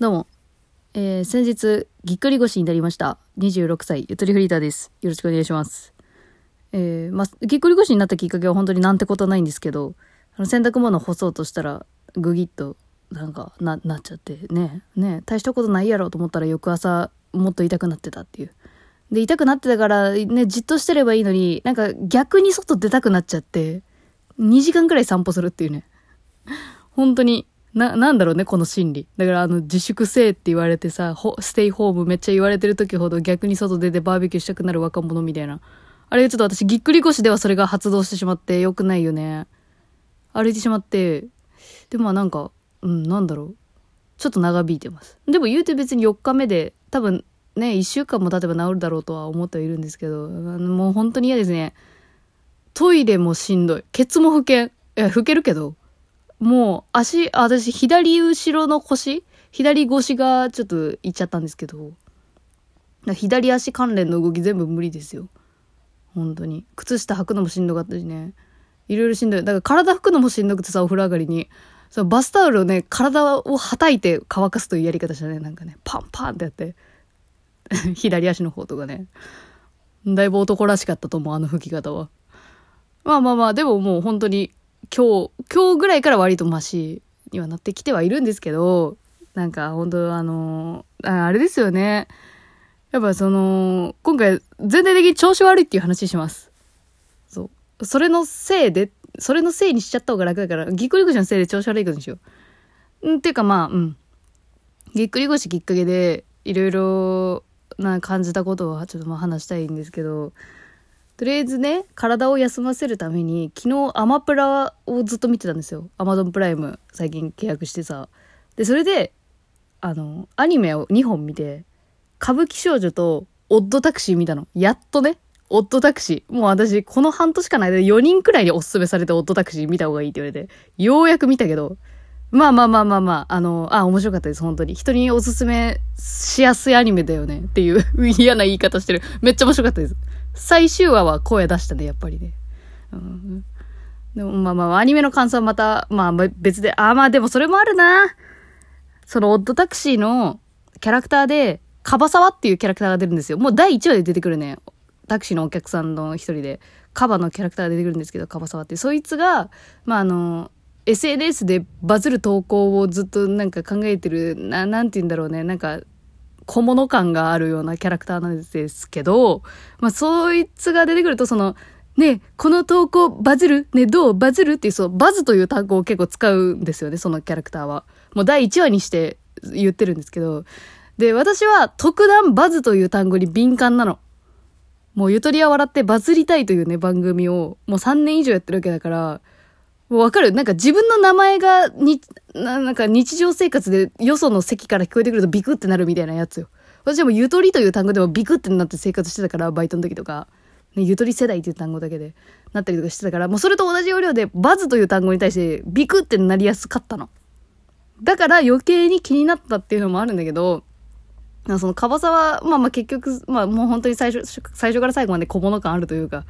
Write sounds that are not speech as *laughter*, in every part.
どうも。えー、先日、ぎっくり腰になりました。26歳、ゆとりフリーターです。よろしくお願いします。えー、まあ、ぎっくり腰になったきっかけは本当になんてことないんですけど、あの、洗濯物干そうとしたら、ぐぎっと、なんか、な、なっちゃって、ね、ね、大したことないやろと思ったら翌朝、もっと痛くなってたっていう。で、痛くなってたから、ね、じっとしてればいいのに、なんか逆に外出たくなっちゃって、2時間くらい散歩するっていうね。本当に、な、なんだろうね、この心理。だからあの、自粛せえって言われてさ、ほステイホームめっちゃ言われてる時ほど逆に外出てバーベキューしたくなる若者みたいな。あれちょっと私ぎっくり腰ではそれが発動してしまって良くないよね。歩いてしまって、で、まあなんか、うん、なんだろう。ちょっと長引いてます。でも言うて別に4日目で、多分ね、1週間も経てば治るだろうとは思ってはいるんですけど、もう本当に嫌ですね。トイレもしんどい。ケツも拭けん。いや、拭けるけど、もう足、私左後ろの腰？左腰がちょっといっちゃったんですけど、左足関連の動き全部無理ですよ。本当に。靴下履くのもしんどかったしね。いろいろしんどい。だから体拭くのもしんどくてさ、お風呂上がりに。そのバスタオルをね、体をはたいて乾かすというやり方したね。なんかね、パンパンってやって。*laughs* 左足の方とかね。だいぶ男らしかったと思う、あの拭き方は。まあまあまあ、でももう本当に今日、今日ぐらいから割とマシにはなってきてはいるんですけど、なんか本当あのあ、れですよね。やっぱその、今回全体的に調子悪いっていう話します。そう。それのせいで、それのせいにしちゃった方が楽だから、ぎっくり腰のせいで調子悪いことにしよう。んっていうかまあ、うん。ぎっくり腰きっかけで、いろいろな感じたことはちょっとまあ話したいんですけど、とりあえずね、体を休ませるために、昨日アマプラをずっと見てたんですよ。アマゾンプライム最近契約してさ。で、それで、あの、アニメを2本見て、歌舞伎少女とオッドタクシー見たの。やっとね。オッドタクシー。もう私、この半年間の間で4人くらいにおすすめされてオッドタクシー見た方がいいって言われて、ようやく見たけど、まあまあまあまあまあ、あの、あ、面白かったです、本当に。人におすすめしやすいアニメだよねっていう *laughs* 嫌な言い方してる。めっちゃ面白かったです。最終話は声出したね、やっぱりね。うん、でもまあまあ、アニメの感想はまた、まあ別で、あ、まあでもそれもあるな。そのオッドタクシーのキャラクターで、カバサワっていうキャラクターが出るんですよ。もう第1話で出てくるね。タクシーのお客さんの一人で、カバのキャラクターが出てくるんですけど、カバサワって。そいつが、まああの、SNS でバズる投稿をずっとなんか考えてる、な、なんて言うんだろうね。なんか、小物感があるようなキャラクターなんですけど、まあ、そいつが出てくると、その、ね、この投稿バズるね、どうバズるっていう、そう、バズという単語を結構使うんですよね、そのキャラクターは。もう第1話にして言ってるんですけど。で、私は特段バズという単語に敏感なの。もうゆとりは笑ってバズりたいというね、番組をもう3年以上やってるわけだから、もうわかる？なんか自分の名前がに、ななんか日常生活でよその席から聞こえてくるとビクってなるみたいなやつよ。私はもうゆとりという単語でもビクってなって生活してたから、バイトの時とか。ね、ゆとり世代っていう単語だけでなったりとかしてたから、もうそれと同じ要領でバズという単語に対してビクってなりやすかったの。だから余計に気になったっていうのもあるんだけど、そのカバサは、まあまあ結局、まあもう本当に最初、最初から最後まで小物感あるというか、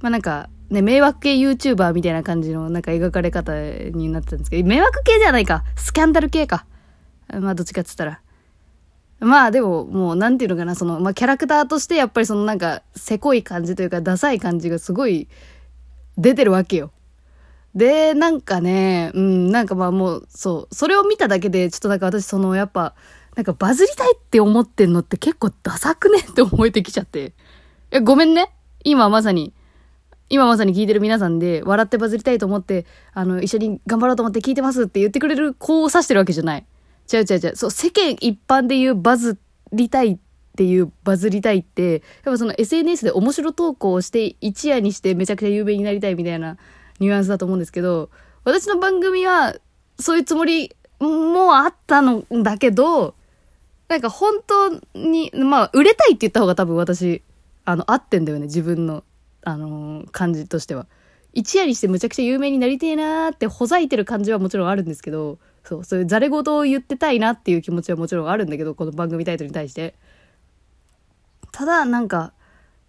まあなんか、ね、迷惑系 YouTuber みたいな感じのなんか描かれ方になってたんですけど、迷惑系じゃないか。スキャンダル系か。まあどっちかって言ったら。まあでも、もうなんていうのかな、その、まあキャラクターとしてやっぱりそのなんか、せこい感じというか、ダサい感じがすごい出てるわけよ。で、なんかね、うん、なんかまあもう、そう、それを見ただけで、ちょっとなんか私その、やっぱ、なんかバズりたいって思ってんのって結構ダサくねって思えてきちゃって。え、ごめんね。今まさに、今まさに聞いてる皆さんで、笑ってバズりたいと思って、あの、一緒に頑張ろうと思って聞いてますって言ってくれる子を指してるわけじゃない。違う違う違う。そう、世間一般で言うバズりたいっていうバズりたいって、やっぱその SNS で面白投稿をして一夜にしてめちゃくちゃ有名になりたいみたいなニュアンスだと思うんですけど、私の番組はそういうつもりもあったのだけど、なんか本当に、まあ、売れたいって言った方が多分私、あの、合ってんだよね、自分の、あのー感じとしては。一夜にしてむちゃくちゃ有名になりてえなーってほざいてる感じはもちろんあるんですけど、そう、そういうザレ言を言ってたいなっていう気持ちはもちろんあるんだけど、この番組タイトルに対して。ただ、なんか、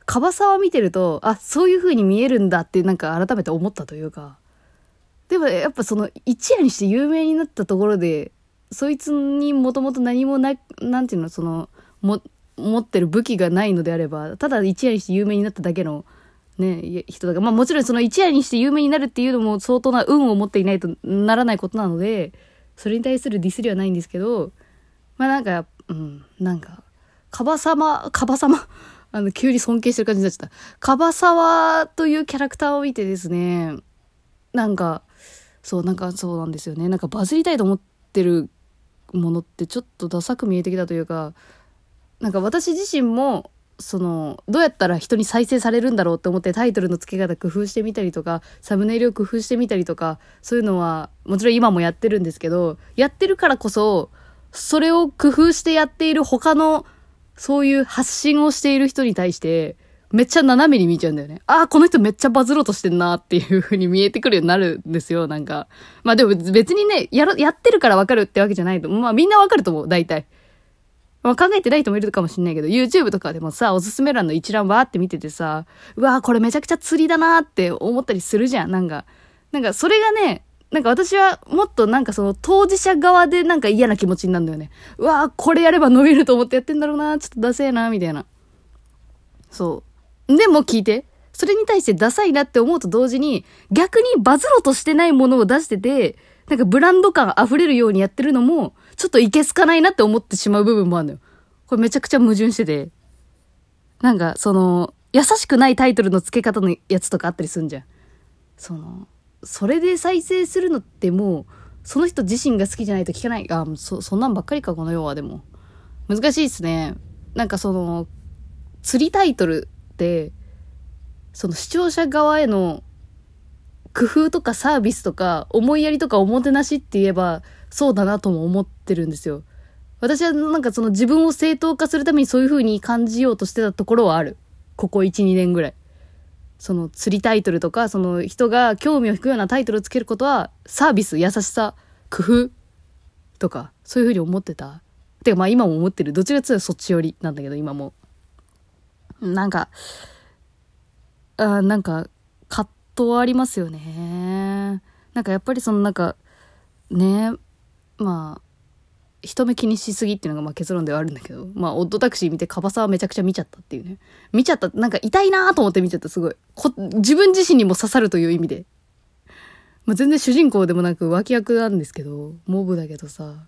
カバサワ見てると、あ、そういう風に見えるんだってなんか改めて思ったというか。でもやっぱその一夜にして有名になったところで、そいつにもともと何もな、なんていうの、その、も、持ってる武器がないのであれば、ただ一夜にして有名になっただけの、ね、人だから、まあもちろんその一夜にして有名になるっていうのも相当な運を持っていないとならないことなので、それに対するディスりはないんですけど、まあなんか、うん、なんか、カバ様、カバ様？*laughs* あの、急に尊敬してる感じになっちゃった。カバサというキャラクターを見てですね、なんか、そう、なんかそうなんですよね。なんかバズりたいと思ってるものってちょっとダサく見えてきたというか、なんか私自身も、その、どうやったら人に再生されるんだろうって思ってタイトルの付け方工夫してみたりとか、サムネイルを工夫してみたりとか、そういうのは、もちろん今もやってるんですけど、やってるからこそ、それを工夫してやっている他のそういう発信をしている人に対して、めっちゃ斜めに見ちゃうんだよね。ああ、この人めっちゃバズろうとしてんなっていう風に見えてくるようになるんですよ、なんか。まあでも別にね、や、やってるからわかるってわけじゃないと。まあみんなわかると思う、大体。まあ考えてない人もいるかもしんないけど、YouTube とかでもさ、おすすめ欄の一覧バーって見ててさ、うわーこれめちゃくちゃ釣りだなって思ったりするじゃん、なんか。なんかそれがね、なんか私はもっとなんかその当事者側でなんか嫌な気持ちになるんだよね。うわぁ、これやれば伸びると思ってやってんだろうなちょっとダセえなみたいな。そう。でも聞いて。それに対してダサいなって思うと同時に、逆にバズろうとしてないものを出してて、なんかブランド感溢れるようにやってるのも、ちょっといけすかないなって思ってしまう部分もあるのよ。これめちゃくちゃ矛盾してて。なんか、その、優しくないタイトルの付け方のやつとかあったりすんじゃん。その、それで再生するのってもう、その人自身が好きじゃないと聞かない。あ、そ、そんなんばっかりか、この世はでも。難しいっすね。なんかその、釣りタイトルって、その視聴者側への工夫とかサービスとか思いやりとかおもてなしって言えばそうだなとも思ってるんですよ。私はなんかその自分を正当化するためにそういう風に感じようとしてたところはある。ここ1、2年ぐらい。その釣りタイトルとか、その人が興味を引くようなタイトルをつけることは、サービス、優しさ、工夫とか、そういうふうに思ってた。てかまあ今も思ってる。どちらかというとそっち寄りなんだけど、今も。なんか、あなんか、葛藤ありますよね。なんかやっぱりそのなんか、ね、まあ、人目気にしすぎっていうのがまあ結論ではあるんだけど、まあ、オッドタクシー見てカバサはめちゃくちゃ見ちゃったっていうね。見ちゃった。なんか痛いなーと思って見ちゃった、すごい。こ、自分自身にも刺さるという意味で。まあ、全然主人公でもなく脇役なんですけど、モブだけどさ、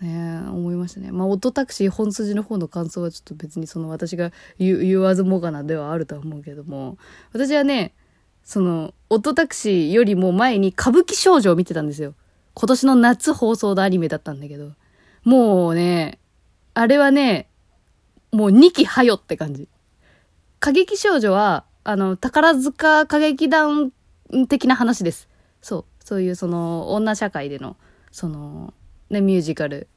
ね思いましたね。まあ、オッドタクシー本筋の方の感想はちょっと別にその私が言言わずもがなではあるとは思うけども、私はね、その、オッドタクシーよりも前に歌舞伎少女を見てたんですよ。今年の夏放送のアニメだったんだけど。もうね、あれはね、もう2期はよって感じ。過激少女は、あの、宝塚歌劇団的な話です。そう。そういうその、女社会での、その、ね、ミュージカル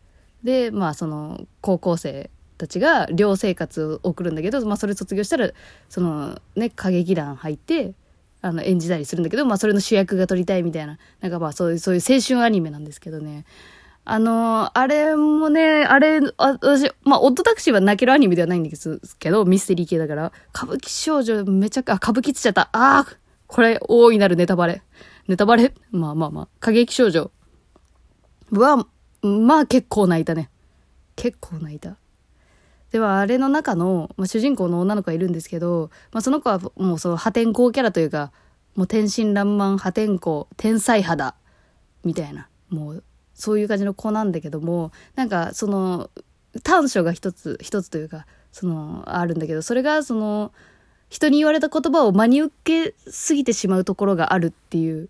で、まあその、高校生たちが寮生活を送るんだけど、まあそれ卒業したら、その、ね、歌劇団入って、あの、演じたりするんだけど、まあそれの主役が撮りたいみたいな、なんかまあそういう、そういう青春アニメなんですけどね。あのー、あれもね、あれ、あ私、まあ、オッドタクシーは泣けるアニメではないんですけど、ミステリー系だから、歌舞伎少女めちゃく、あ、歌舞伎つっちゃった。ああこれ、大いなるネタバレ。ネタバレ？まあまあまあ、過激少女は、まあ結構泣いたね。結構泣いた。では、あれの中の、まあ、主人公の女の子がいるんですけど、まあ、その子はもうその破天荒キャラというか、もう天真爛漫、破天荒、天才肌、みたいな。もう、そういう感じの子なんだけどもなんかその短所が一つ一つというかそのあるんだけどそれがその人に言われた言葉を真に受けすぎてしまうところがあるっていう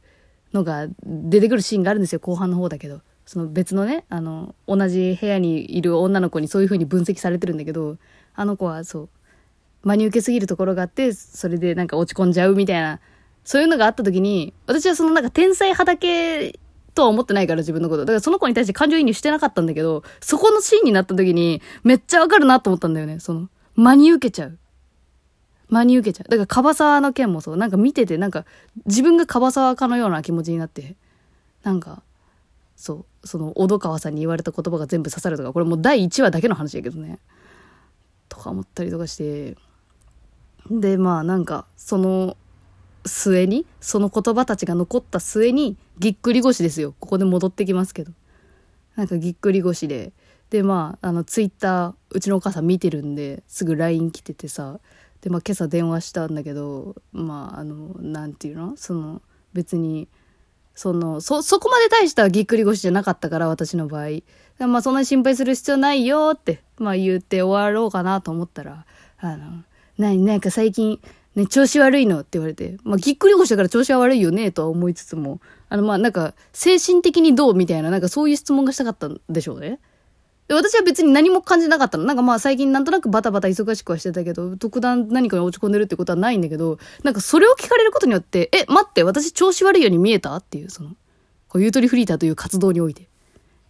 のが出てくるシーンがあるんですよ後半の方だけどその別のねあの同じ部屋にいる女の子にそういう風に分析されてるんだけどあの子はそう真に受けすぎるところがあってそれでなんか落ち込んじゃうみたいなそういうのがあった時に私はそのなんか天才派だけとは思ってないから自分のこと。だからその子に対して感情移入してなかったんだけど、そこのシーンになった時に、めっちゃわかるなと思ったんだよね。その、真に受けちゃう。真に受けちゃう。だから、カバサワの件もそう。なんか見てて、なんか、自分がカバサワかのような気持ちになって、なんか、そう、その、小戸川さんに言われた言葉が全部刺さるとか、これもう第1話だけの話だけどね。とか思ったりとかして、で、まあなんか、その、末に、その言葉たちが残った末に、ぎっくり腰ですよ。ここで戻ってきますけど。なんかぎっくり腰で。で、まあ、あの、ツイッター、うちのお母さん見てるんで、すぐ LINE 来ててさ、で、まあ、今朝電話したんだけど、まあ、あの、なんていうの？その、別に、その、そ、そこまで大したぎっくり腰じゃなかったから、私の場合。まあ、そんなに心配する必要ないよって、まあ、言って終わろうかなと思ったら、あの、なに、なんか最近、ね、調子悪いのって言われて、まあ、ぎっくり腰だから調子は悪いよね、とは思いつつも、あの、まあ、なんか、精神的にどうみたいな、なんかそういう質問がしたかったんでしょうね。私は別に何も感じなかったの。なんかまあ最近なんとなくバタバタ忙しくはしてたけど、特段何かに落ち込んでるってことはないんだけど、なんかそれを聞かれることによって、え、待って、私調子悪いように見えたっていう、その、こう、ゆとりフリーターという活動において。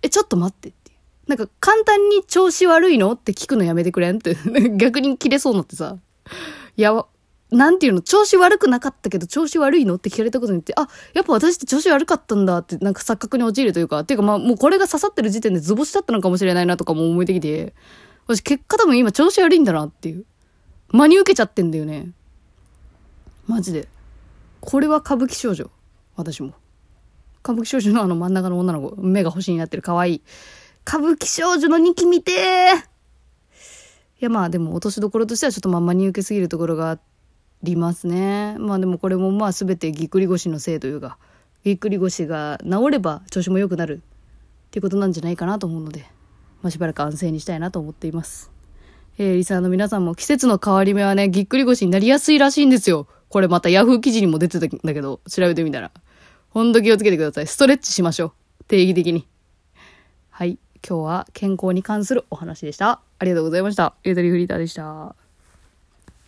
え、ちょっと待ってっていう。なんか簡単に調子悪いのって聞くのやめてくれんって、*laughs* 逆に切れそうになってさ。いや、なんていうの、調子悪くなかったけど、調子悪いの？って聞かれたことによって、あ、やっぱ私って調子悪かったんだって、なんか錯覚に陥るというか、っていうかまあ、もうこれが刺さってる時点で図星だったのかもしれないなとかも思えてきて、私結果多分今調子悪いんだなっていう。真に受けちゃってんだよね。マジで。これは歌舞伎少女。私も。歌舞伎少女のあの真ん中の女の子、目が星になってる可愛い。歌舞伎少女の2期見てーいやまあでも落としどころとしてはちょっとまんまに受けすぎるところがあって、りますね。まあでもこれもまあ全てぎっくり腰のせいというか、ぎっくり腰が治れば調子も良くなるっていうことなんじゃないかなと思うので、まあしばらく安静にしたいなと思っています。えー、リサーの皆さんも季節の変わり目はね、ぎっくり腰になりやすいらしいんですよ。これまたヤフー記事にも出てたんだけど、調べてみたら。ほんと気をつけてください。ストレッチしましょう。定義的に。はい。今日は健康に関するお話でした。ありがとうございました。ゆとりフリーターでした。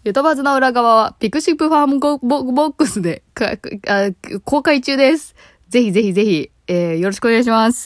ゆとばずの裏側は、 pixivFANBOX で公開中です。ぜひぜひぜひ、えー、よろしくお願いします。